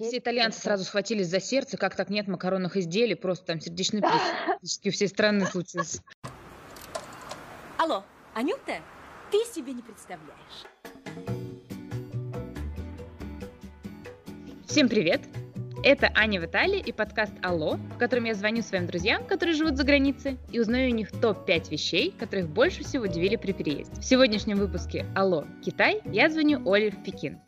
Все итальянцы сразу схватились за сердце, как так нет макаронных изделий, просто там сердечный приступ у всей страны случился. Алло, Анюта, ты себе не представляешь. Всем привет! Это Аня в Италии и подкаст «Алло», в котором я звоню своим друзьям, которые живут за границей, и узнаю у них топ-5 вещей, которых больше всего удивили при переезде. В сегодняшнем выпуске «Алло, Китай» я звоню Оле в Пекин.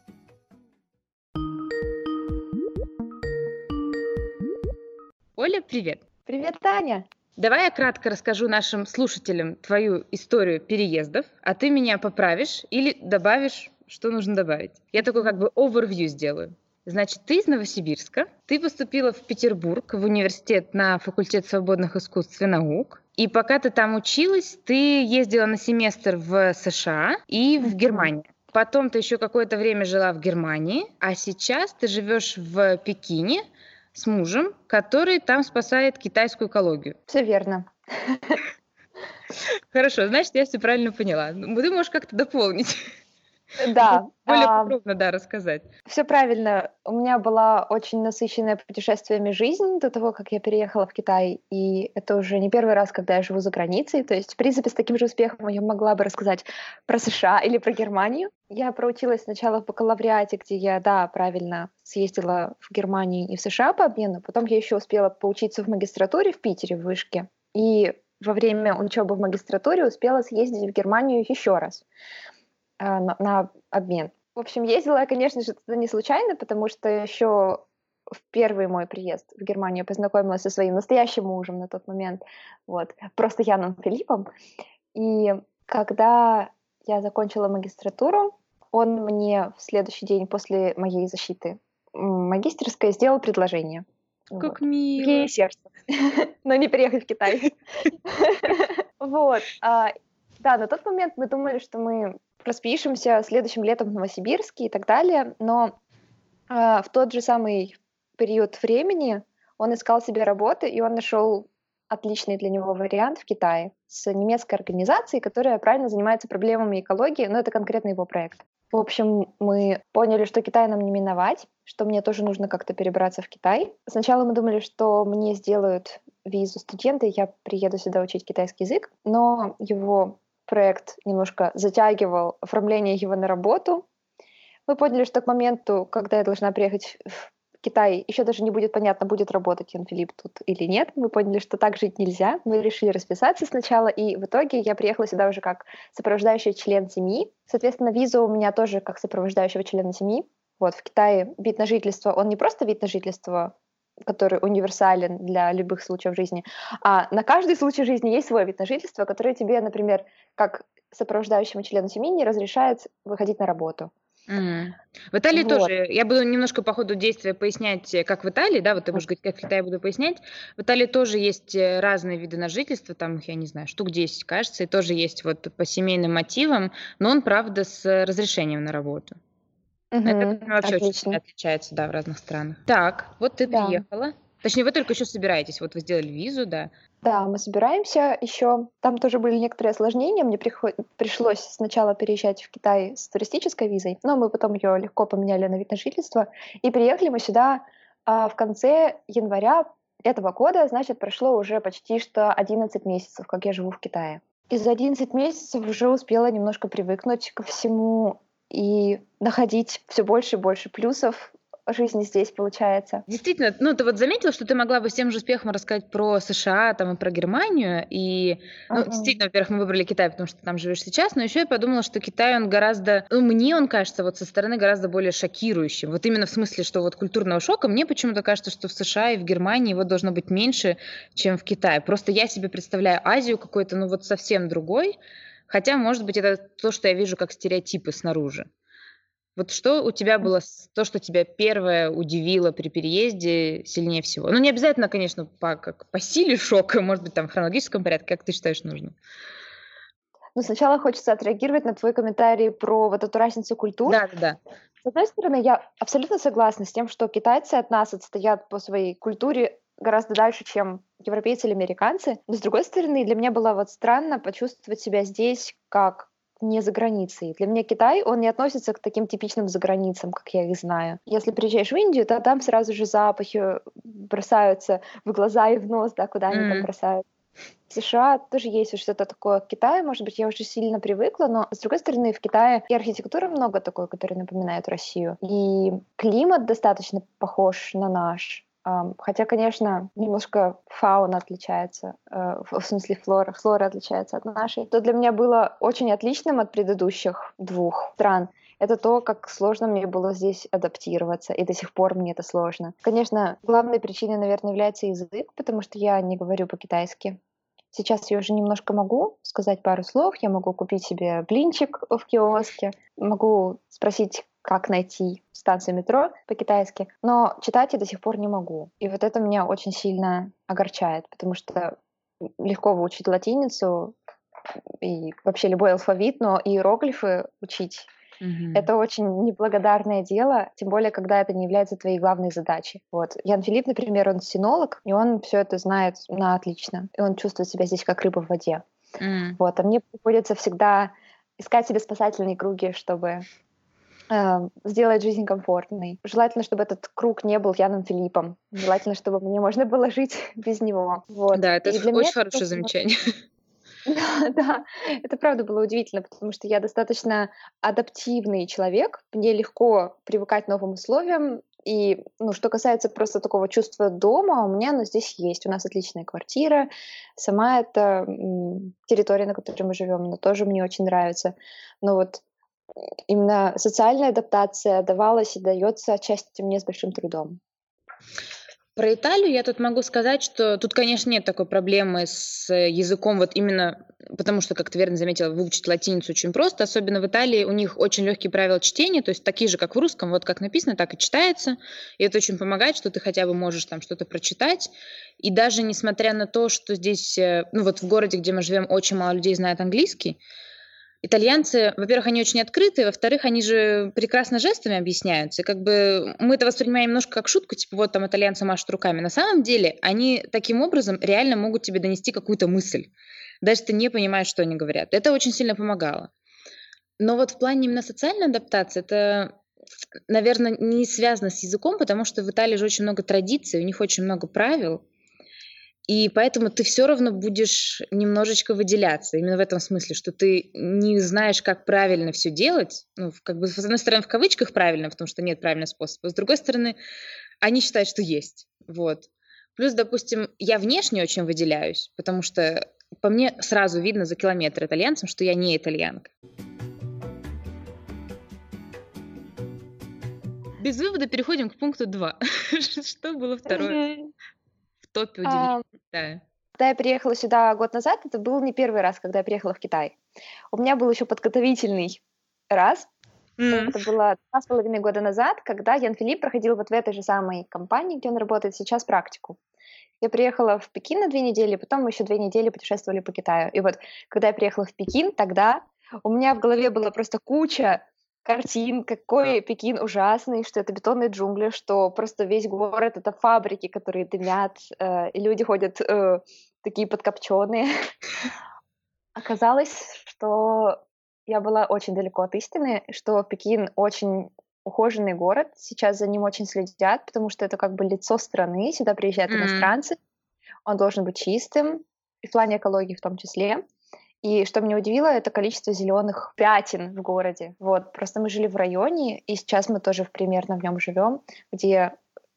Оля, привет! Привет, Таня! Давай я кратко расскажу нашим слушателям твою историю переездов, а ты меня поправишь или добавишь, что нужно добавить. Я такой как бы overview сделаю. Значит, ты из Новосибирска, ты поступила в Петербург в университет на факультет свободных искусств и наук, и пока ты там училась, ты ездила на семестр в США и в Германию. Потом ты еще какое-то время жила в Германии, а сейчас ты живешь в Пекине с мужем, который там спасает китайскую экологию. Все верно. Хорошо, значит, я все правильно поняла. Ну, ты можешь как-то дополнить. Да. Более а, подробно, да, рассказать. Все правильно. У меня была очень насыщенная путешествиями жизнь до того, как я переехала в Китай, и это уже не первый раз, когда я живу за границей. То есть, в принципе, с таким же успехом я могла бы рассказать про США или про Германию. Я проучилась сначала в бакалавриате, где я, да, правильно съездила в Германию и в США по обмену. Потом я еще успела поучиться в магистратуре в Питере, в Вышке. И во время учебы в магистратуре успела съездить в Германию еще раз. А, на, на обмен. В общем, ездила я, конечно же, туда не случайно, потому что еще в первый мой приезд в Германию познакомилась со своим настоящим мужем на тот момент, вот, просто Яном Филиппом. И когда я закончила магистратуру, он мне в следующий день после моей защиты магистерской сделал предложение. Как вот. мило. Ей сердце. Но не переехать в Китай. Вот. А, да, на тот момент мы думали, что мы распишемся следующим летом в Новосибирске и так далее, но э, в тот же самый период времени он искал себе работы, и он нашел отличный для него вариант в Китае с немецкой организацией, которая правильно занимается проблемами экологии, но это конкретно его проект. В общем, мы поняли, что Китай нам не миновать, что мне тоже нужно как-то перебраться в Китай. Сначала мы думали, что мне сделают визу студента, и я приеду сюда учить китайский язык, но его проект немножко затягивал оформление его на работу. Мы поняли, что к моменту, когда я должна приехать в Китай, еще даже не будет понятно, будет работать Ян Филипп тут или нет. Мы поняли, что так жить нельзя. Мы решили расписаться сначала, и в итоге я приехала сюда уже как сопровождающий член семьи. Соответственно, виза у меня тоже как сопровождающего члена семьи. Вот, в Китае вид на жительство, он не просто вид на жительство, который универсален для любых случаев жизни. А на каждый случай жизни есть свой вид на жительство, который тебе, например, как сопровождающему члену семьи не разрешает выходить на работу. Mm. В Италии вот. тоже. Я буду немножко по ходу действия пояснять, как в Италии, да, вот ты будешь говорить, как в Китае буду пояснять. В Италии тоже есть э, разные виды на жительство, там я не знаю, штук 10, кажется, и тоже есть вот по семейным мотивам, но он, правда, с разрешением на работу. Угу, Это вообще отлично. очень отличается, да, в разных странах. Так, вот ты да. приехала. Точнее, вы только еще собираетесь. Вот вы сделали визу, да. Да, мы собираемся еще. Там тоже были некоторые осложнения. Мне приход... пришлось сначала переезжать в Китай с туристической визой, но мы потом ее легко поменяли на вид на жительство. И приехали мы сюда а, в конце января этого года, значит, прошло уже почти что 11 месяцев, как я живу в Китае. И за 11 месяцев уже успела немножко привыкнуть ко всему и находить все больше и больше плюсов жизни здесь получается. Действительно, ну ты вот заметила, что ты могла бы с тем же успехом рассказать про США там и про Германию, и ну, uh-huh. действительно, во-первых, мы выбрали Китай, потому что ты там живешь сейчас, но еще я подумала, что Китай он гораздо, ну мне он кажется вот со стороны гораздо более шокирующим, вот именно в смысле, что вот культурного шока, мне почему-то кажется, что в США и в Германии его должно быть меньше, чем в Китае. Просто я себе представляю Азию какой-то, ну вот совсем другой, Хотя, может быть, это то, что я вижу как стереотипы снаружи. Вот что у тебя было, то, что тебя первое удивило при переезде сильнее всего? Ну, не обязательно, конечно, по, как, по силе шока, может быть, там в хронологическом порядке, как ты считаешь нужно? Ну, сначала хочется отреагировать на твой комментарий про вот эту разницу культур. Да, да, да. С одной стороны, я абсолютно согласна с тем, что китайцы от нас отстоят по своей культуре гораздо дальше, чем европейцы или американцы. Но, с другой стороны, для меня было вот странно почувствовать себя здесь как не за границей. Для меня Китай, он не относится к таким типичным заграницам, как я их знаю. Если приезжаешь в Индию, то там сразу же запахи бросаются в глаза и в нос, да, куда mm. они там бросают. В США тоже есть что-то такое. В Китае, может быть, я уже сильно привыкла, но, с другой стороны, в Китае и архитектуры много такой, которая напоминает Россию. И климат достаточно похож на наш. Хотя, конечно, немножко фауна отличается, э, в смысле флора, флора отличается от нашей. То для меня было очень отличным от предыдущих двух стран это то, как сложно мне было здесь адаптироваться, и до сих пор мне это сложно. Конечно, главной причиной, наверное, является язык, потому что я не говорю по-китайски. Сейчас я уже немножко могу сказать пару слов, я могу купить себе блинчик в киоске, могу спросить, как найти станцию метро по-китайски, но читать я до сих пор не могу. И вот это меня очень сильно огорчает, потому что легко выучить латиницу и вообще любой алфавит, но иероглифы учить Mm-hmm. Это очень неблагодарное дело, тем более, когда это не является твоей главной задачей. Вот. Ян Филипп, например, он синолог, и он все это знает на отлично. И он чувствует себя здесь как рыба в воде. Mm. Вот. А мне приходится всегда искать себе спасательные круги, чтобы сделать жизнь комфортной. Желательно, чтобы этот круг не был Яном Филиппом. Желательно, чтобы мне можно было жить без него. Вот. Да, это очень хорошее это... замечание. Да, да, это правда было удивительно, потому что я достаточно адаптивный человек, мне легко привыкать к новым условиям, и, ну, что касается просто такого чувства дома, у меня оно здесь есть. У нас отличная квартира, сама эта территория, на которой мы живем, она тоже мне очень нравится. Но вот именно социальная адаптация давалась и дается отчасти мне с большим трудом. Про Италию я тут могу сказать, что тут, конечно, нет такой проблемы с языком, вот именно потому что, как ты верно заметила, выучить латиницу очень просто, особенно в Италии у них очень легкие правила чтения, то есть такие же, как в русском, вот как написано, так и читается, и это очень помогает, что ты хотя бы можешь там что-то прочитать, и даже несмотря на то, что здесь, э, ну вот в городе, где мы живем, очень мало людей знает английский, итальянцы, во-первых, они очень открыты, во-вторых, они же прекрасно жестами объясняются. И как бы мы это воспринимаем немножко как шутку, типа вот там итальянцы машут руками. На самом деле они таким образом реально могут тебе донести какую-то мысль. Даже ты не понимаешь, что они говорят. Это очень сильно помогало. Но вот в плане именно социальной адаптации это наверное, не связано с языком, потому что в Италии же очень много традиций, у них очень много правил, и поэтому ты все равно будешь немножечко выделяться. Именно в этом смысле, что ты не знаешь, как правильно все делать. Ну, как бы, с одной стороны, в кавычках правильно, потому что нет правильного способа. С другой стороны, они считают, что есть. Вот. Плюс, допустим, я внешне очень выделяюсь, потому что по мне сразу видно за километр итальянцам, что я не итальянка. Без вывода переходим к пункту 2. Что было второе? Топе удивительно. Да. Когда я приехала сюда год назад, это был не первый раз, когда я приехала в Китай. У меня был еще подготовительный раз. Mm. Это было два с половиной года назад, когда Ян Филипп проходил вот в этой же самой компании, где он работает сейчас, практику. Я приехала в Пекин на две недели, потом мы еще две недели путешествовали по Китаю. И вот, когда я приехала в Пекин, тогда у меня в голове была просто куча картин, какой Пекин ужасный, что это бетонные джунгли, что просто весь город — это фабрики, которые дымят, э, и люди ходят э, такие подкопченные. Оказалось, что я была очень далеко от истины, что Пекин очень ухоженный город, сейчас за ним очень следят, потому что это как бы лицо страны, сюда приезжают mm-hmm. иностранцы, он должен быть чистым, и в плане экологии в том числе. И что меня удивило, это количество зеленых пятен в городе. Вот, просто мы жили в районе, и сейчас мы тоже примерно в нем живем, где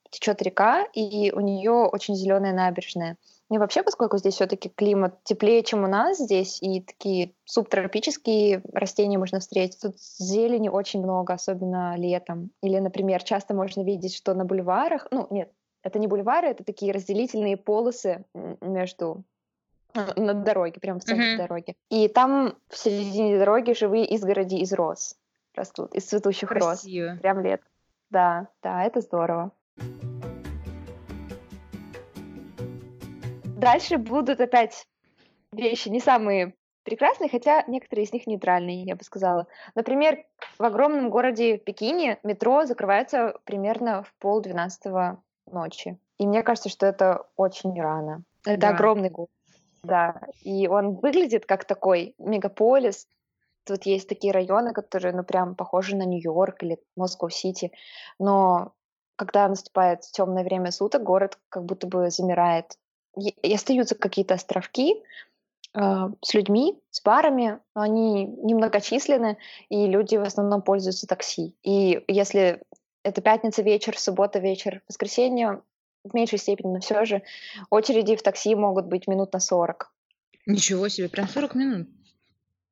течет река, и у нее очень зеленая набережная. И вообще, поскольку здесь все-таки климат теплее, чем у нас здесь, и такие субтропические растения можно встретить, тут зелени очень много, особенно летом. Или, например, часто можно видеть, что на бульварах, ну нет, это не бульвары, это такие разделительные полосы между на дороге, прямо в центре uh-huh. дороги. И там в середине дороги живые изгороди из роз растут, из цветущих Красиво. роз. Прям лет. Да, да, это здорово. Дальше будут опять вещи не самые прекрасные, хотя некоторые из них нейтральные, я бы сказала. Например, в огромном городе Пекине метро закрывается примерно в полдвенадцатого ночи. И мне кажется, что это очень рано. Это да. огромный город. Да, и он выглядит как такой мегаполис, Тут есть такие районы, которые, ну, прям похожи на Нью-Йорк или Москва-Сити, но когда наступает темное время суток, город как будто бы замирает. И остаются какие-то островки э, с людьми, с барами, но они немногочисленны, и люди в основном пользуются такси. И если это пятница вечер, суббота вечер, воскресенье, в меньшей степени, но все же очереди в такси могут быть минут на 40. Ничего себе, прям 40 минут.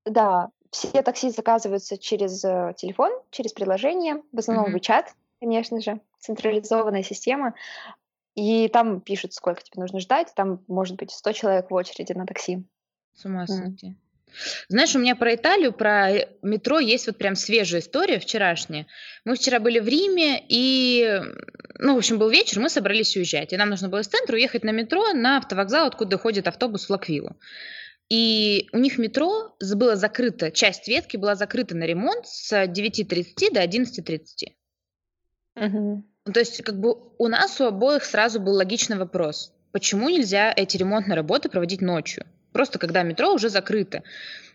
Да, все такси заказываются через э, телефон, через приложение, в основном mm-hmm. WeChat, конечно же, централизованная система. И там пишут, сколько тебе нужно ждать, там может быть 100 человек в очереди на такси. С ума сойти. Mm. Знаешь, у меня про Италию, про э, метро есть вот прям свежая история вчерашняя. Мы вчера были в Риме, и, ну, в общем, был вечер, мы собрались уезжать. И нам нужно было из центра уехать на метро на автовокзал, откуда ходит автобус в Лаквилу. И у них метро было закрыто, часть ветки была закрыта на ремонт с 9.30 до 11.30. Угу. То есть, как бы у нас у обоих сразу был логичный вопрос. Почему нельзя эти ремонтные работы проводить ночью? Просто когда метро уже закрыто.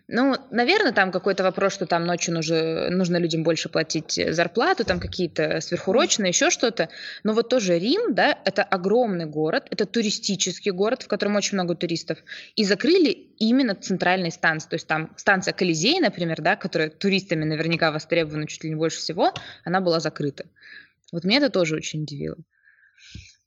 Ну, наверное, там какой-то вопрос, что там ночью нужно, нужно людям больше платить зарплату, там какие-то сверхурочные, еще что-то. Но вот тоже Рим, да, это огромный город, это туристический город, в котором очень много туристов. И закрыли именно центральные станции. То есть там станция Колизей, например, да, которая туристами наверняка востребована чуть ли не больше всего, она была закрыта. Вот меня это тоже очень удивило.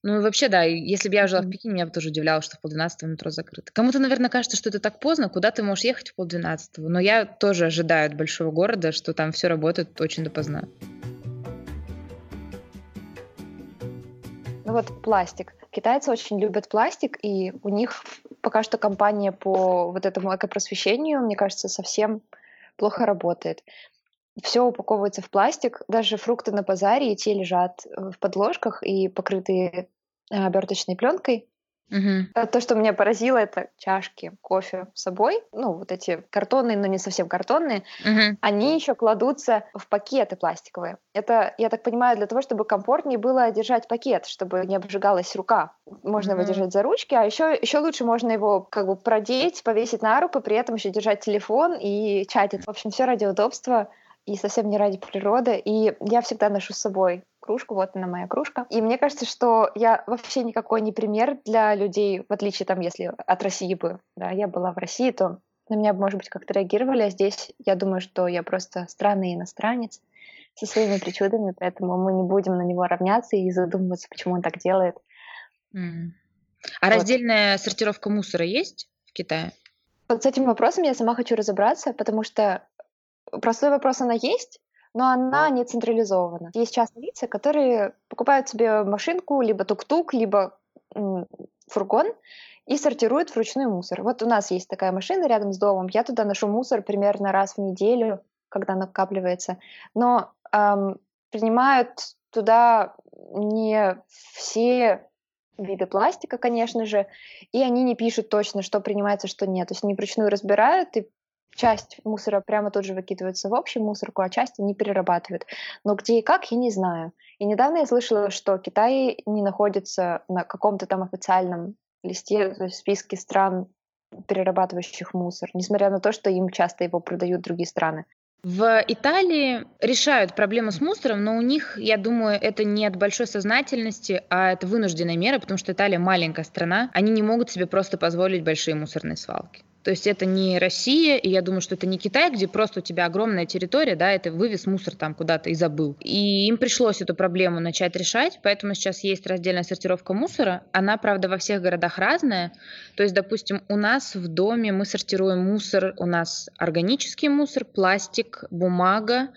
Ну, вообще, да, если бы я жила в Пекине, меня бы тоже удивляло, что в полдвенадцатого метро закрыто. Кому-то, наверное, кажется, что это так поздно, куда ты можешь ехать в полдвенадцатого. Но я тоже ожидаю от большого города, что там все работает очень допоздна. Ну вот пластик. Китайцы очень любят пластик, и у них пока что компания по вот этому экопросвещению, мне кажется, совсем плохо работает все упаковывается в пластик, даже фрукты на базаре, и те лежат э, в подложках и покрытые э, оберточной пленкой. Угу. То, что меня поразило, это чашки кофе с собой. Ну, вот эти картонные, но не совсем картонные. Угу. Они еще кладутся в пакеты пластиковые. Это, я так понимаю, для того, чтобы комфортнее было держать пакет, чтобы не обжигалась рука. Можно угу. его держать за ручки, а еще, еще лучше можно его как бы продеть, повесить на руку, при этом еще держать телефон и чатить. В общем, все ради удобства и совсем не ради природы. И я всегда ношу с собой кружку, вот она моя кружка. И мне кажется, что я вообще никакой не пример для людей, в отличие там, если от России бы, да, я была в России, то на меня, может быть, как-то реагировали, а здесь я думаю, что я просто странный иностранец со своими причудами, поэтому мы не будем на него равняться и задумываться, почему он так делает. Mm. А вот. раздельная сортировка мусора есть в Китае? Вот с этим вопросом я сама хочу разобраться, потому что Простой вопрос она есть, но она не централизована. Есть частные лица, которые покупают себе машинку, либо тук-тук, либо фургон и сортируют вручную мусор. Вот у нас есть такая машина рядом с домом, я туда ношу мусор примерно раз в неделю, когда накапливается. Но эм, принимают туда не все виды пластика, конечно же, и они не пишут точно, что принимается, что нет. То есть они вручную разбирают и часть мусора прямо тут же выкидывается в общую мусорку, а часть они перерабатывают. Но где и как, я не знаю. И недавно я слышала, что Китай не находится на каком-то там официальном листе, то есть списке стран, перерабатывающих мусор, несмотря на то, что им часто его продают другие страны. В Италии решают проблему с мусором, но у них, я думаю, это не от большой сознательности, а это вынужденная мера, потому что Италия маленькая страна, они не могут себе просто позволить большие мусорные свалки. То есть это не Россия, и я думаю, что это не Китай, где просто у тебя огромная территория, да, это вывез мусор там куда-то и забыл. И им пришлось эту проблему начать решать, поэтому сейчас есть раздельная сортировка мусора. Она, правда, во всех городах разная. То есть, допустим, у нас в доме мы сортируем мусор, у нас органический мусор, пластик, бумага,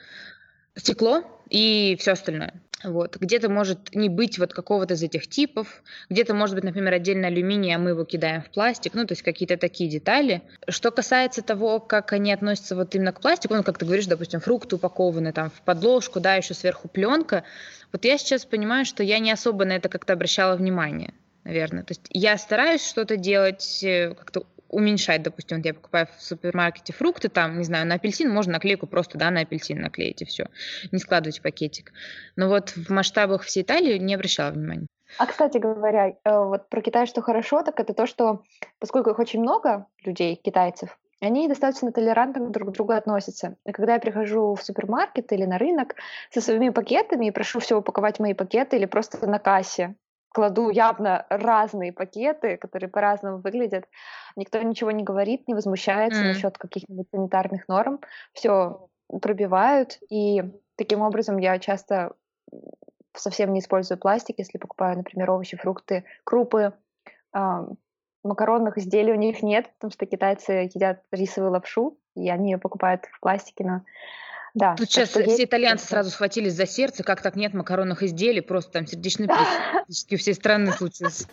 стекло и все остальное. Вот. Где-то может не быть вот какого-то из этих типов, где-то может быть, например, отдельно алюминий, а мы его кидаем в пластик, ну, то есть какие-то такие детали. Что касается того, как они относятся вот именно к пластику, ну, как ты говоришь, допустим, фрукты упакованы там в подложку, да, еще сверху пленка, вот я сейчас понимаю, что я не особо на это как-то обращала внимание наверное. То есть я стараюсь что-то делать, э, как-то уменьшать, допустим, вот я покупаю в супермаркете фрукты, там, не знаю, на апельсин можно наклейку просто, да, на апельсин наклеить и все, не складывать в пакетик. Но вот в масштабах всей Италии не обращала внимания. А, кстати говоря, э, вот про Китай что хорошо, так это то, что поскольку их очень много, людей, китайцев, они достаточно толерантно друг к другу относятся. И когда я прихожу в супермаркет или на рынок со своими пакетами и прошу все упаковать мои пакеты или просто на кассе, кладу явно разные пакеты, которые по-разному выглядят. Никто ничего не говорит, не возмущается mm. насчет каких-нибудь санитарных норм. Все пробивают, и таким образом я часто совсем не использую пластик, если покупаю, например, овощи, фрукты, крупы. А, макаронных изделий у них нет, потому что китайцы едят рисовую лапшу, и они ее покупают в пластике, но да. Тут сейчас все есть... итальянцы сразу схватились за сердце, как так нет макаронных изделий, просто там сердечный приступ у всей страны случился.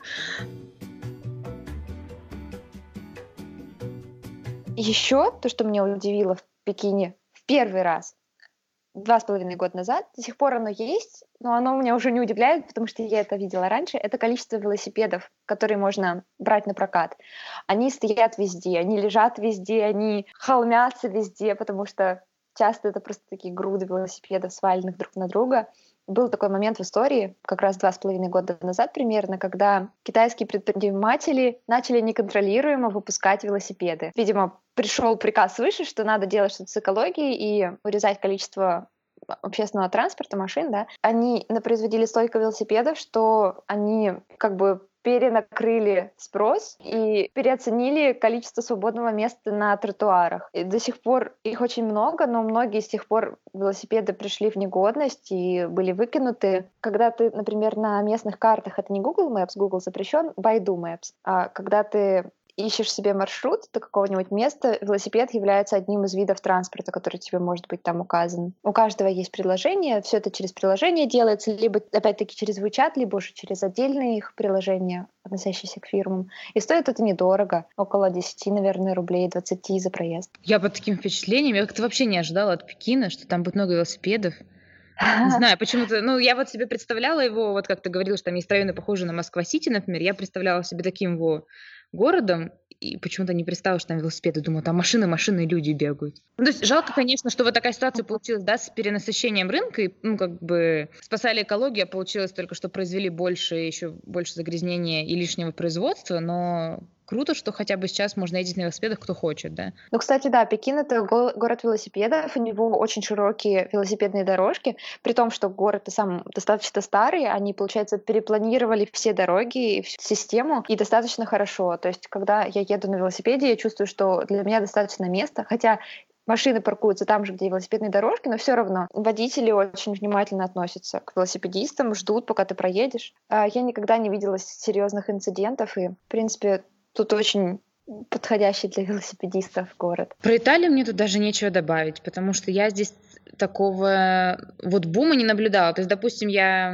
Еще то, что меня удивило в Пекине в первый раз, два с половиной года назад, до сих пор оно есть, но оно меня уже не удивляет, потому что я это видела раньше, это количество велосипедов, которые можно брать на прокат. Они стоят везде, они лежат везде, они холмятся везде, потому что Часто это просто такие груды велосипедов, сваленных друг на друга. Был такой момент в истории, как раз два с половиной года назад примерно, когда китайские предприниматели начали неконтролируемо выпускать велосипеды. Видимо, пришел приказ свыше, что надо делать что-то с экологией и урезать количество общественного транспорта, машин, да, они производили столько велосипедов, что они как бы перенакрыли спрос и переоценили количество свободного места на тротуарах. И до сих пор их очень много, но многие с тех пор велосипеды пришли в негодность и были выкинуты. Когда ты, например, на местных картах, это не Google Maps, Google запрещен, Baidu Maps, а когда ты ищешь себе маршрут до какого-нибудь места, велосипед является одним из видов транспорта, который тебе может быть там указан. У каждого есть приложение, все это через приложение делается, либо опять-таки через WeChat, либо уже через отдельные их приложения, относящиеся к фирмам. И стоит это недорого, около 10, наверное, рублей, 20 за проезд. Я под таким впечатлением, я как-то вообще не ожидала от Пекина, что там будет много велосипедов. Не знаю, почему-то, ну, я вот себе представляла его, вот как ты говорила, что там есть районы, похожие на Москва-Сити, например, я представляла себе таким его городом, и почему-то не представила, что там велосипеды. Думаю, там машины, машины люди бегают. Ну, то есть жалко, конечно, что вот такая ситуация получилась, да, с перенасыщением рынка, и, ну, как бы спасали экологию, а получилось только, что произвели больше, еще больше загрязнения и лишнего производства, но круто, что хотя бы сейчас можно ездить на велосипедах, кто хочет, да. Ну, кстати, да, Пекин — это город велосипедов, у него очень широкие велосипедные дорожки, при том, что город сам достаточно старый, они, получается, перепланировали все дороги, всю систему, и достаточно хорошо. То есть, когда я еду на велосипеде, я чувствую, что для меня достаточно места, хотя машины паркуются там же, где велосипедные дорожки, но все равно водители очень внимательно относятся к велосипедистам, ждут, пока ты проедешь. А я никогда не видела серьезных инцидентов, и, в принципе, Тут очень подходящий для велосипедистов город. Про Италию мне тут даже нечего добавить, потому что я здесь такого вот бума не наблюдала. То есть, допустим, я...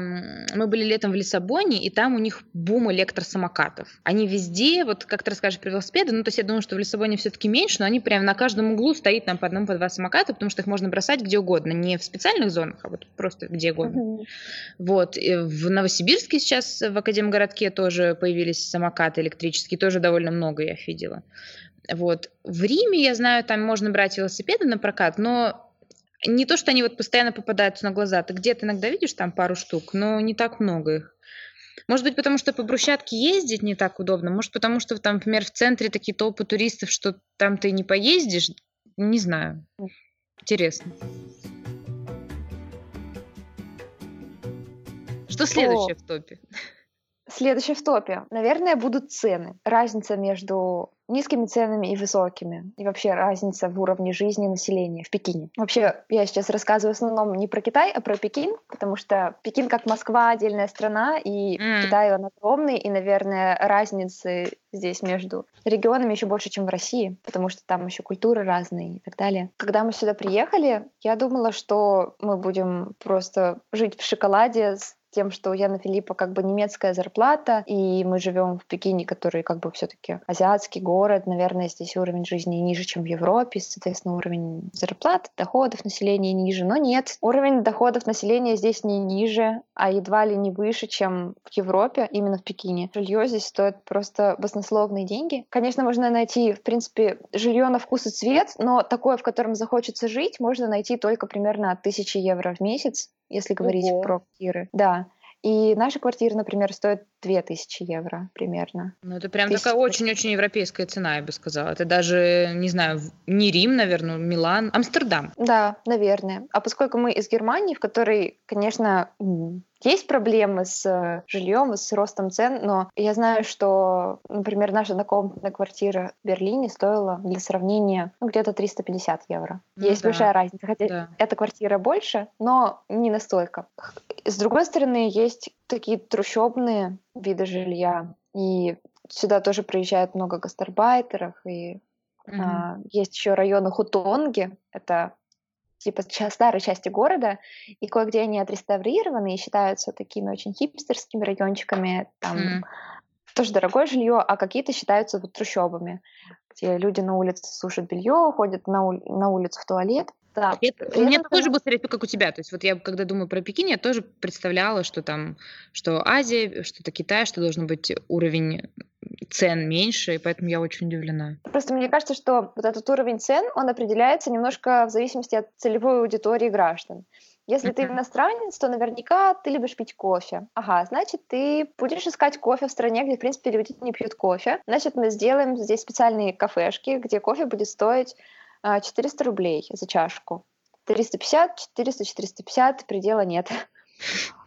мы были летом в Лиссабоне, и там у них бум электросамокатов. Они везде, вот как ты расскажешь про велосипеды, ну, то есть я думаю, что в Лиссабоне все-таки меньше, но они прям на каждом углу стоит там по одному, по два самоката, потому что их можно бросать где угодно, не в специальных зонах, а вот просто где угодно. Uh-huh. Вот. И в Новосибирске сейчас в Академгородке тоже появились самокаты электрические, тоже довольно много я их видела. Вот. В Риме, я знаю, там можно брать велосипеды на прокат, но не то, что они вот постоянно попадаются на глаза, ты где-то иногда видишь там пару штук, но не так много их. Может быть, потому что по брусчатке ездить не так удобно, может, потому что там, например, в центре такие толпы туристов, что там ты не поездишь, не знаю. Интересно. Что следующее О, в топе? Следующее в топе. Наверное, будут цены. Разница между низкими ценами и высокими. И вообще разница в уровне жизни населения в Пекине. Вообще, я сейчас рассказываю в основном не про Китай, а про Пекин, потому что Пекин как Москва отдельная страна, и mm. Китай он огромный, и, наверное, разницы здесь между регионами еще больше, чем в России, потому что там еще культуры разные и так далее. Когда мы сюда приехали, я думала, что мы будем просто жить в шоколаде с тем, что у Яна Филиппа как бы немецкая зарплата, и мы живем в Пекине, который как бы все-таки азиатский город, наверное, здесь уровень жизни ниже, чем в Европе, соответственно, уровень зарплат, доходов населения ниже, но нет, уровень доходов населения здесь не ниже, а едва ли не выше, чем в Европе, именно в Пекине. Жилье здесь стоит просто баснословные деньги. Конечно, можно найти, в принципе, жилье на вкус и цвет, но такое, в котором захочется жить, можно найти только примерно от 1000 евро в месяц, если говорить Ого. про квартиры. Да. И наша квартира, например, стоит 2000 евро примерно. Ну, это прям Тысяч... такая очень-очень европейская цена, я бы сказала. Это даже, не знаю, не Рим, наверное, Милан, Амстердам. Да, наверное. А поскольку мы из Германии, в которой, конечно, есть проблемы с э, жильем, с ростом цен, но я знаю, что, например, наша однокомнатная квартира в Берлине стоила для сравнения ну, где-то 350 евро. Ну, есть да. большая разница, хотя да. эта квартира больше, но не настолько. С другой стороны, есть такие трущобные виды жилья, и сюда тоже приезжает много гастарбайтеров, и mm-hmm. а, есть еще районы Хутонги, это типа старой части города, и кое-где они отреставрированы и считаются такими очень хипстерскими райончиками, там mm. тоже дорогое жилье, а какие-то считаются вот трущобами, где люди на улице сушат белье, ходят на, ули- на улицу в туалет. Да. Это, у меня это... тоже был стереотип, как у тебя. То есть вот я, когда думаю про Пекин, я тоже представляла, что там, что Азия, что это Китай, что должен быть уровень цен меньше, и поэтому я очень удивлена. Просто мне кажется, что вот этот уровень цен, он определяется немножко в зависимости от целевой аудитории граждан. Если ты иностранец, то наверняка ты любишь пить кофе. Ага, значит, ты будешь искать кофе в стране, где, в принципе, люди не пьют кофе. Значит, мы сделаем здесь специальные кафешки, где кофе будет стоить 400 а, рублей за чашку. 350, 400, 450, предела нет.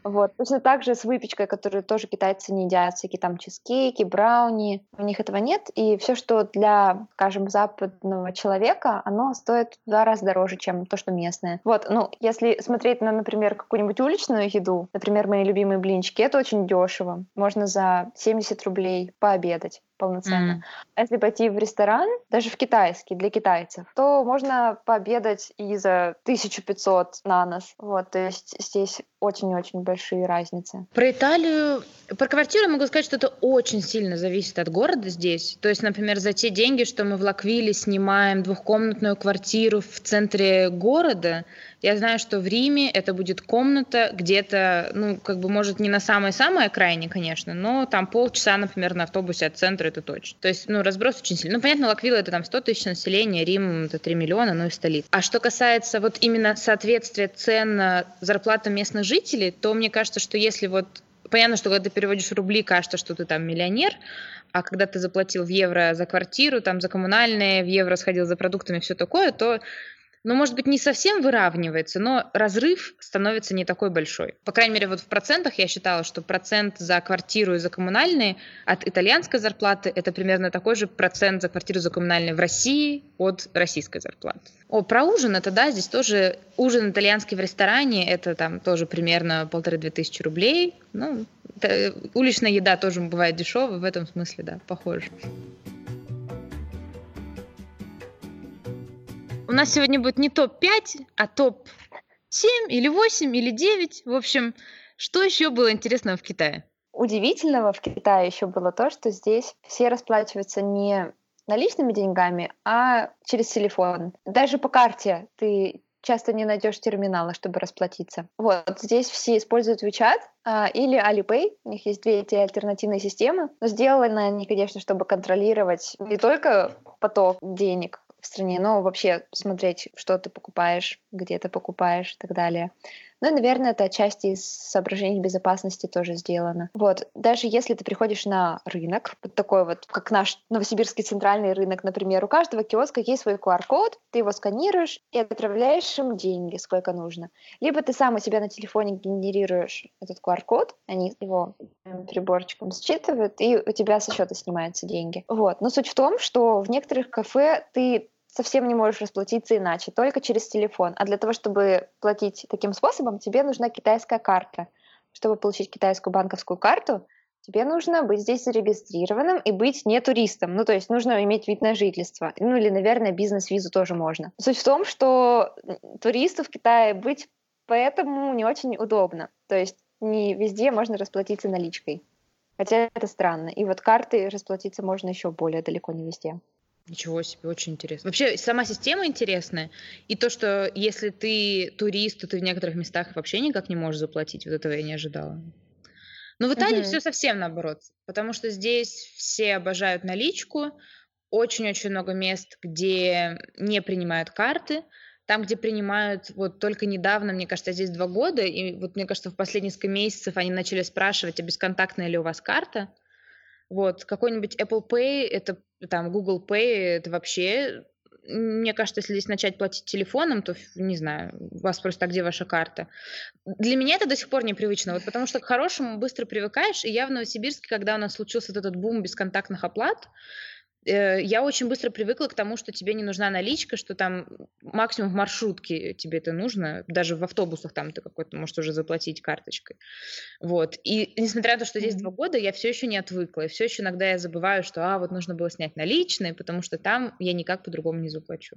Вот. Точно так же с выпечкой, которую тоже китайцы не едят, всякие там чизкейки, брауни, у них этого нет. И все, что для, скажем, западного человека, оно стоит в два раза дороже, чем то, что местное. Вот, ну, если смотреть на, например, какую-нибудь уличную еду, например, мои любимые блинчики, это очень дешево. Можно за 70 рублей пообедать полноценно. Mm. А если пойти в ресторан, даже в китайский, для китайцев, то можно пообедать и за 1500 на нос. Вот, то есть здесь очень-очень большие разницы. Про Италию, про квартиру могу сказать, что это очень сильно зависит от города здесь. То есть, например, за те деньги, что мы в Лаквиле снимаем двухкомнатную квартиру в центре города, я знаю, что в Риме это будет комната где-то, ну, как бы, может, не на самой-самой окраине, конечно, но там полчаса, например, на автобусе от центра, это точно. То есть, ну, разброс очень сильный. Ну, понятно, Лаквилла это там 100 тысяч населения, Рим это 3 миллиона, ну и столица. А что касается вот именно соответствия цен зарплатам местных жителей, то мне кажется, что если вот понятно, что когда ты переводишь рубли, кажется, что ты там миллионер, а когда ты заплатил в евро за квартиру, там за коммунальные, в евро сходил за продуктами, все такое, то ну, может быть, не совсем выравнивается, но разрыв становится не такой большой. По крайней мере, вот в процентах я считала, что процент за квартиру и за коммунальные от итальянской зарплаты это примерно такой же процент за квартиру и за коммунальные в России от российской зарплаты. О, про ужин это, да, здесь тоже ужин итальянский в ресторане, это там тоже примерно полторы-две тысячи рублей. Ну, это, уличная еда тоже бывает дешевая, в этом смысле, да, похоже. У нас сегодня будет не топ-5, а топ-7 или 8 или 9. В общем, что еще было интересного в Китае? Удивительного в Китае еще было то, что здесь все расплачиваются не наличными деньгами, а через телефон. Даже по карте ты часто не найдешь терминала, чтобы расплатиться. Вот здесь все используют WeChat а, или Alipay. У них есть две эти альтернативные системы. Но сделаны они, конечно, чтобы контролировать не только поток денег, в стране, но вообще смотреть, что ты покупаешь, где ты покупаешь и так далее. Ну и, наверное, это отчасти из соображений безопасности тоже сделано. Вот, даже если ты приходишь на рынок, вот такой вот, как наш новосибирский центральный рынок, например, у каждого киоска есть свой QR-код, ты его сканируешь и отправляешь им деньги, сколько нужно. Либо ты сам у себя на телефоне генерируешь этот QR-код, они его приборчиком считывают, и у тебя со счета снимаются деньги. Вот. Но суть в том, что в некоторых кафе ты совсем не можешь расплатиться иначе, только через телефон. А для того, чтобы платить таким способом, тебе нужна китайская карта. Чтобы получить китайскую банковскую карту, тебе нужно быть здесь зарегистрированным и быть не туристом. Ну, то есть нужно иметь вид на жительство. Ну, или, наверное, бизнес-визу тоже можно. Суть в том, что туристу в Китае быть поэтому не очень удобно. То есть не везде можно расплатиться наличкой. Хотя это странно. И вот карты расплатиться можно еще более далеко не везде. Ничего себе, очень интересно. Вообще, сама система интересная. И то, что если ты турист, то ты в некоторых местах вообще никак не можешь заплатить. Вот этого я не ожидала. Но в Италии угу. все совсем наоборот. Потому что здесь все обожают наличку. Очень-очень много мест, где не принимают карты. там, где принимают вот только недавно, мне кажется, здесь два года, и вот мне кажется, в последние несколько месяцев они начали спрашивать, а бесконтактная ли у вас карта. Вот, какой-нибудь Apple Pay, это там Google Pay, это вообще мне кажется, если здесь начать платить телефоном, то, не знаю, вас спросят, а где ваша карта? Для меня это до сих пор непривычно, вот потому что к хорошему быстро привыкаешь, и я в Новосибирске, когда у нас случился этот бум бесконтактных оплат, я очень быстро привыкла к тому, что тебе не нужна наличка, что там максимум в маршрутке тебе это нужно, даже в автобусах там ты какой-то можешь уже заплатить карточкой. Вот. И несмотря на то, что здесь два года, я все еще не отвыкла. И все еще иногда я забываю, что а, вот нужно было снять наличные, потому что там я никак по-другому не заплачу.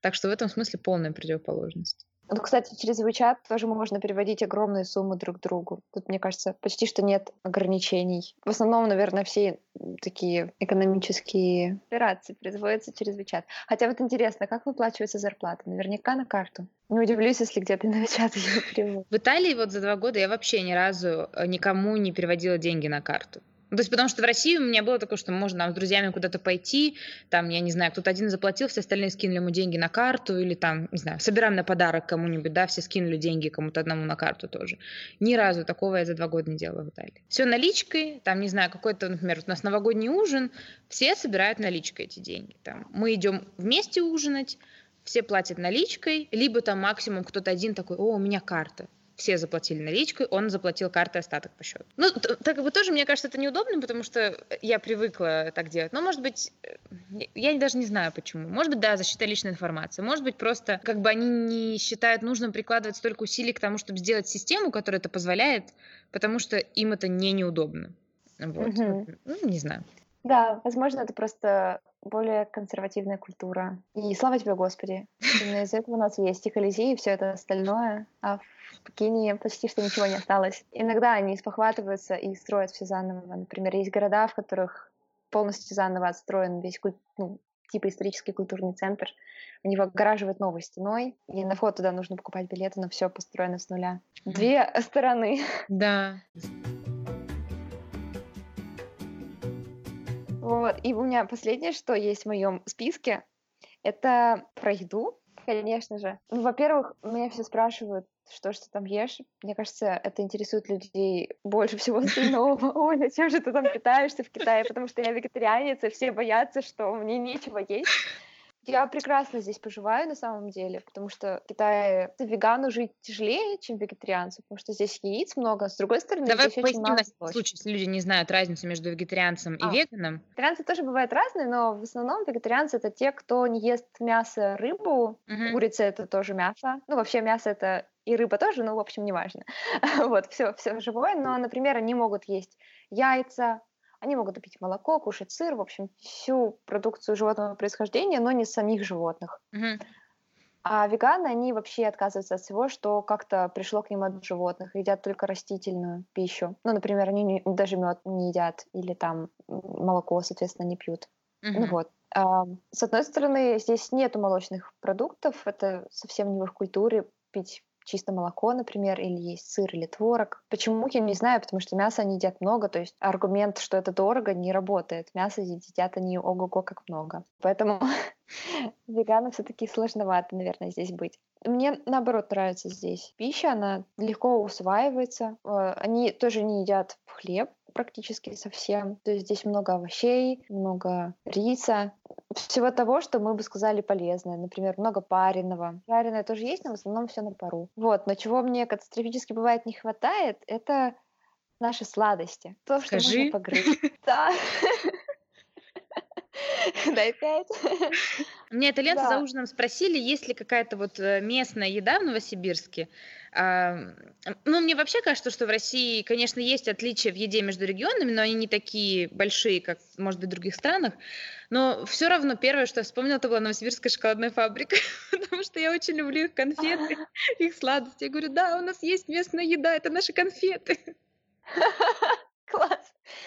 Так что в этом смысле полная противоположность. Ну, кстати, через WeChat тоже можно переводить огромные суммы друг другу. Тут, мне кажется, почти что нет ограничений. В основном, наверное, все такие экономические операции производятся через WeChat. Хотя вот интересно, как выплачивается зарплата? Наверняка на карту. Не удивлюсь, если где-то на WeChat ее перевод. В Италии вот за два года я вообще ни разу э, никому не переводила деньги на карту. То есть, потому что в России у меня было такое, что можно там, с друзьями куда-то пойти, там, я не знаю, кто-то один заплатил, все остальные скинули ему деньги на карту, или там, не знаю, собираем на подарок кому-нибудь, да, все скинули деньги кому-то одному на карту тоже. Ни разу такого я за два года не делала в Италии. Все наличкой, там, не знаю, какой-то, например, у нас новогодний ужин, все собирают наличкой эти деньги. Там, мы идем вместе ужинать, все платят наличкой, либо там максимум кто-то один такой, о, у меня карта все заплатили наличкой, он заплатил картой остаток по счету. Ну, так как бы тоже, мне кажется, это неудобно, потому что я привыкла так делать. Но, может быть, э, я даже не знаю почему. Может быть, да, защита личной информации. Может быть, просто как бы они не считают нужным прикладывать столько усилий к тому, чтобы сделать систему, которая это позволяет, потому что им это не неудобно. Вот. Угу. Ну, не знаю. Да, возможно, это просто более консервативная культура. И слава тебе, Господи. Именно из этого у нас есть и Колизей, и все это остальное. А в Пекине почти что ничего не осталось. Иногда они спохватываются и строят все заново. Например, есть города, в которых полностью заново отстроен весь куль... ну, типа исторический культурный центр. У него огораживают новой стеной, и на вход туда нужно покупать билеты, но все построено с нуля. Две стороны. Да. Вот. И у меня последнее, что есть в моем списке, это про еду, конечно же. Ну, во-первых, меня все спрашивают, что ж ты там ешь. Мне кажется, это интересует людей больше всего остального. Оля, чем же ты там питаешься в Китае? Потому что я вегетарианец, и все боятся, что мне нечего есть. Я прекрасно здесь поживаю на самом деле, потому что в Китае вегану жить тяжелее, чем вегетарианцу, потому что здесь яиц много. С другой стороны, Давай здесь очень много на случай, если люди не знают разницу между вегетарианцем а. и веганом. Вегетарианцы тоже бывают разные, но в основном вегетарианцы это те, кто не ест мясо, рыбу. Угу. Курица это тоже мясо. Ну, вообще мясо это и рыба тоже, ну, в общем, неважно. вот, все, все живое, но, например, они могут есть яйца, они могут пить молоко, кушать сыр, в общем, всю продукцию животного происхождения, но не самих животных. Mm-hmm. А веганы, они вообще отказываются от всего, что как-то пришло к ним от животных, едят только растительную пищу. Ну, например, они не, даже мед не едят или там молоко, соответственно, не пьют. Mm-hmm. Ну вот. А, с одной стороны, здесь нету молочных продуктов, это совсем не в их культуре пить чисто молоко, например, или есть сыр или творог. Почему, я не знаю, потому что мясо они едят много, то есть аргумент, что это дорого, не работает. Мясо едят они ого-го как много. Поэтому веганам все-таки сложновато, наверное, здесь быть. Мне, наоборот, нравится здесь пища, она легко усваивается. Э, они тоже не едят хлеб, практически совсем. То есть здесь много овощей, много риса, всего того, что мы бы сказали полезное. Например, много пареного. Жареное тоже есть, но в основном все на пару. Вот, но чего мне катастрофически бывает не хватает, это наши сладости. То, Скажи. что можно погрызть. Да. Дай пять. Мне это лента за ужином спросили, есть ли какая-то вот э, местная еда в Новосибирске. Ну, мне вообще кажется, что в России, конечно, есть отличия в еде между регионами, но они не такие большие, как, может быть, в других странах. Но все равно первое, что я вспомнила, это была Новосибирская шоколадная фабрика, потому что я очень люблю их конфеты, их сладости. Я говорю, да, у нас есть местная еда, это наши конфеты.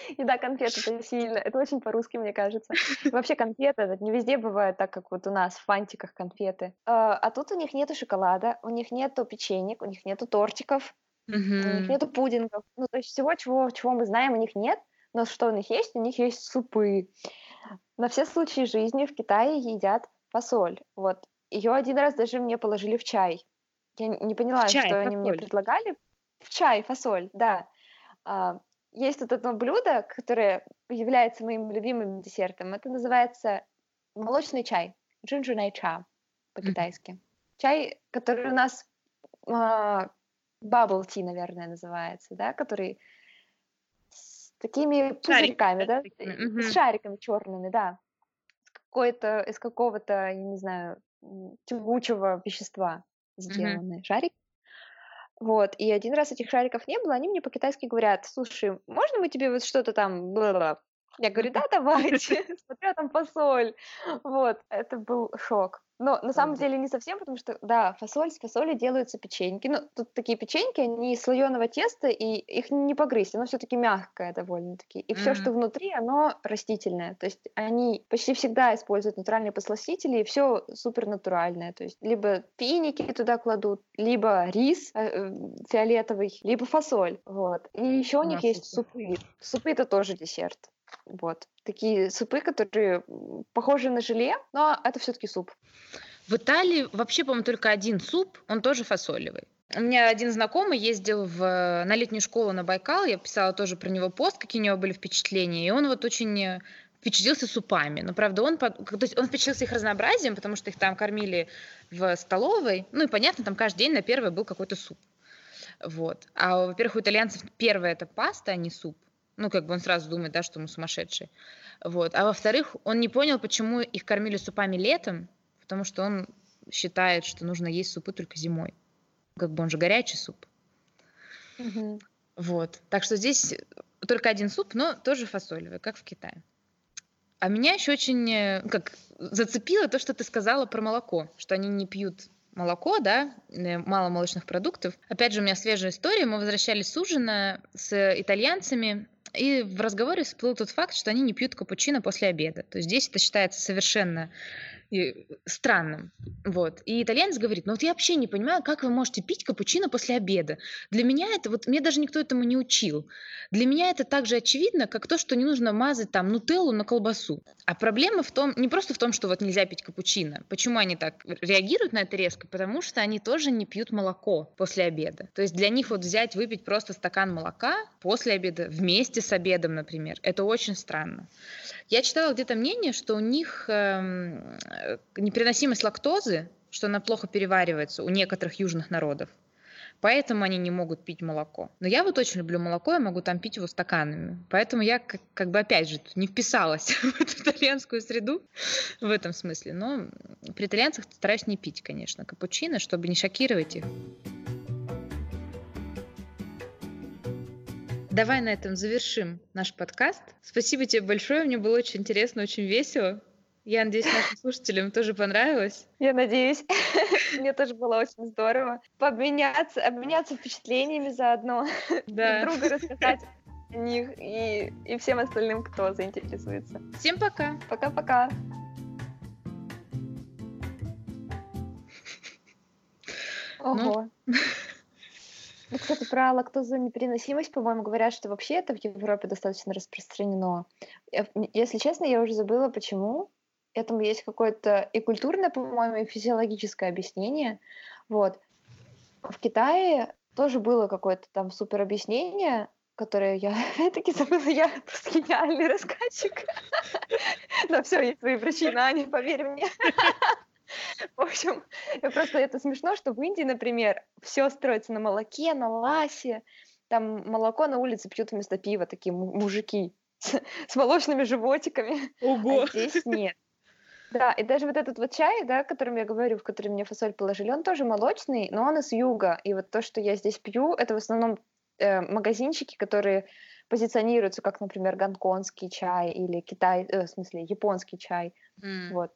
Класс. Еда конфеты это сильно. Это очень по-русски, мне кажется. Вообще конфеты, это не везде бывает так, как вот у нас в фантиках конфеты. А, а тут у них нету шоколада, у них нету печенек, у них нету тортиков, у них нету пудингов. Ну, то есть всего, чего, чего мы знаем, у них нет. Но что у них есть? У них есть супы. На все случаи жизни в Китае едят фасоль. Вот ее один раз даже мне положили в чай. Я не поняла, чай, что они мне фасоль. предлагали. В чай, фасоль, да. А, есть тут одно блюдо, которое является моим любимым десертом. Это называется молочный чай, джинджунай ча по-китайски. Чай, который у нас а, bubble tea, наверное, называется, да, который с такими пузырьками, да, мгм. с шариками черными, да, с какой-то, из какого-то, я не знаю, тягучего вещества сделанный шарик. Вот, и один раз этих шариков не было, они мне по-китайски говорят, слушай, можно мы тебе вот что-то там, бла-бла-бла?» Я говорю, да, давайте, смотрю, там фасоль. Вот, это был шок. Но на самом деле не совсем, потому что, да, фасоль, с фасоли делаются печеньки. Ну, тут такие печеньки, они из слоеного теста, и их не погрызть, оно все-таки мягкое довольно-таки. И все, что внутри, оно растительное. То есть они почти всегда используют натуральные посластители, и все супер натуральное. То есть либо финики туда кладут, либо рис э, э, фиолетовый, либо фасоль. Вот. И еще у А, них есть супы. Супы это тоже десерт. Вот. Такие супы, которые похожи на желе, но это все-таки суп. В Италии вообще, по-моему, только один суп, он тоже фасолевый. У меня один знакомый ездил в, на летнюю школу на Байкал, я писала тоже про него пост, какие у него были впечатления, и он вот очень впечатлился супами. Но, правда, он, то есть он впечатлился их разнообразием, потому что их там кормили в столовой, ну и, понятно, там каждый день на первое был какой-то суп. Вот. А, во-первых, у итальянцев первое это паста, а не суп. Ну, как бы он сразу думает, да, что мы сумасшедшие. Вот. А во-вторых, он не понял, почему их кормили супами летом, потому что он считает, что нужно есть супы только зимой. Как бы он же горячий суп. Мгм. Вот. Так что здесь только один суп, но тоже фасолевый, как в Китае. А меня еще очень э, как зацепило то, что ты сказала про молоко, что они не пьют молоко, да, э, мало молочных продуктов. Опять же, у меня свежая история. Мы возвращались с ужина с итальянцами, и в разговоре всплыл тот факт, что они не пьют капучино после обеда. То есть здесь это считается совершенно э, странным. Вот. И итальянец говорит, ну вот я вообще не понимаю, как вы можете пить капучино после обеда. Для меня это, вот мне даже никто этому не учил. Для меня это так же очевидно, как то, что не нужно мазать там нутеллу на колбасу. А проблема в том, не просто в том, что вот нельзя пить капучино. Почему они так реагируют на это резко? Потому что они тоже не пьют молоко после обеда. То есть для них вот взять, выпить просто стакан молока после обеда вместе с обедом, например, это очень странно. Я читала где-то мнение, что у них эм, непереносимость лактозы, что она плохо переваривается у некоторых южных народов. Поэтому они не могут пить молоко. Но я вот очень люблю молоко, я могу там пить его стаканами. Поэтому я как, как бы опять же не вписалась в эту итальянскую среду в этом смысле. Но при итальянцах стараюсь не пить, конечно, капучино, чтобы не шокировать их. Давай на этом завершим наш подкаст. Спасибо тебе большое, мне было очень интересно, очень весело. Я надеюсь, нашим слушателям тоже понравилось. Я надеюсь. Мне тоже было очень здорово пообменяться, обменяться впечатлениями заодно, Да. друг другу рассказать о них и, и всем остальным, кто заинтересуется. Всем пока. Пока-пока. Ого. Ну, кстати, про лактозонепереносимость, по-моему, говорят, что вообще это в Европе достаточно распространено. М, Если честно, я уже забыла, почему. Этому есть какое-то и культурное, по-моему, и физиологическое объяснение. Вот. В Китае тоже было какое-то там супер объяснение, которое я опять-таки забыла. Я просто гениальный рассказчик. Но все, есть свои причины, Аня, поверь мне. В общем, просто это смешно, что в Индии, например, все строится на молоке, на ласе. Там молоко на улице пьют вместо пива такие му- мужики с, молочными животиками, а здесь нет. Да, и даже вот этот вот чай, да, о котором я говорю, в который мне фасоль положили, он тоже молочный, но он из юга. И вот то, что я здесь пью, это в основном э, магазинчики, которые позиционируются как, например, гонконгский чай или Китай, э, в смысле, японский чай. М. Вот.